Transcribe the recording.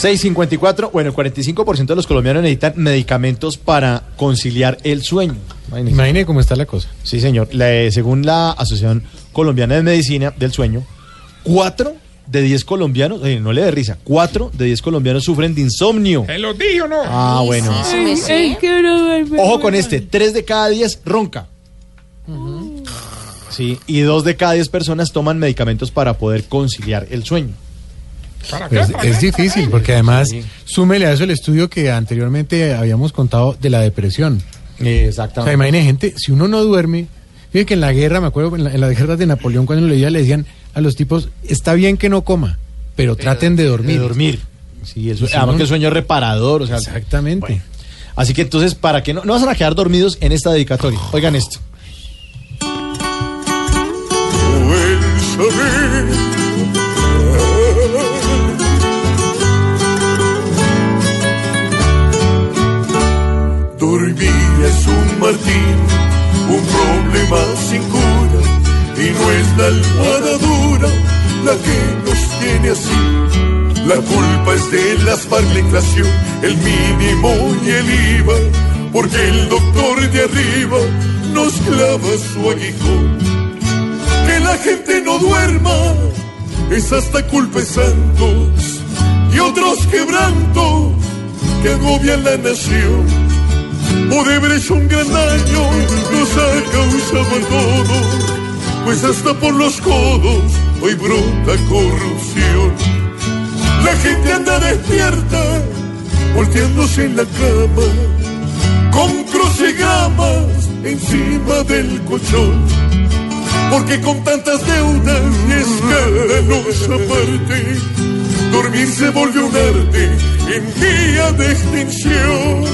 654, bueno, el 45% de los colombianos necesitan medicamentos para conciliar el sueño. Imagínese. Imagine cómo está la cosa. Sí, señor. La- según la Asociación Colombiana de Medicina del Sueño, 4 de 10 colombianos, oye, no le dé risa, 4 de 10 colombianos sufren de insomnio. ¿Se lo dije o no? Ah, bueno. Ojo con este, 3 de cada 10 ronca. Sí, y 2 de cada 10 personas toman medicamentos para poder conciliar el sueño. Pues ¿Para es difícil porque además Sí. súmele a eso el estudio que anteriormente habíamos contado de la depresión. O sea, Exactamente. imagine gente, si uno no duerme, fíjate que en la guerra, me acuerdo en, la- en las guerras de Napoleón cuando lo leía le decían a los tipos, está bien que no coma, pero traten de dormir. De dormir. Sí, eso, Si además no- que el sueño es reparador, o sea, Exactamente. Bueno. Así que entonces, para que no, no van a quedar dormidos en esta dedicatoria. Oigan esto. Y no es la almohada la que nos tiene así. La culpa es de las FARC, la inflación, el mínimo y el IVA, porque el doctor de arriba nos clava su aguijón que la gente no duerma es hasta culpa de santos y otros quebrantos que agobian la nación. Odebrecht un gran daño nos ha causado a pues hasta por los codos hoy brota corrupción. La gente anda despierta, volteándose en la cama, con crucigramas encima del colchón porque con tantas deudas y escándalos aparte, dormir se volvió un arte en vía de extinción.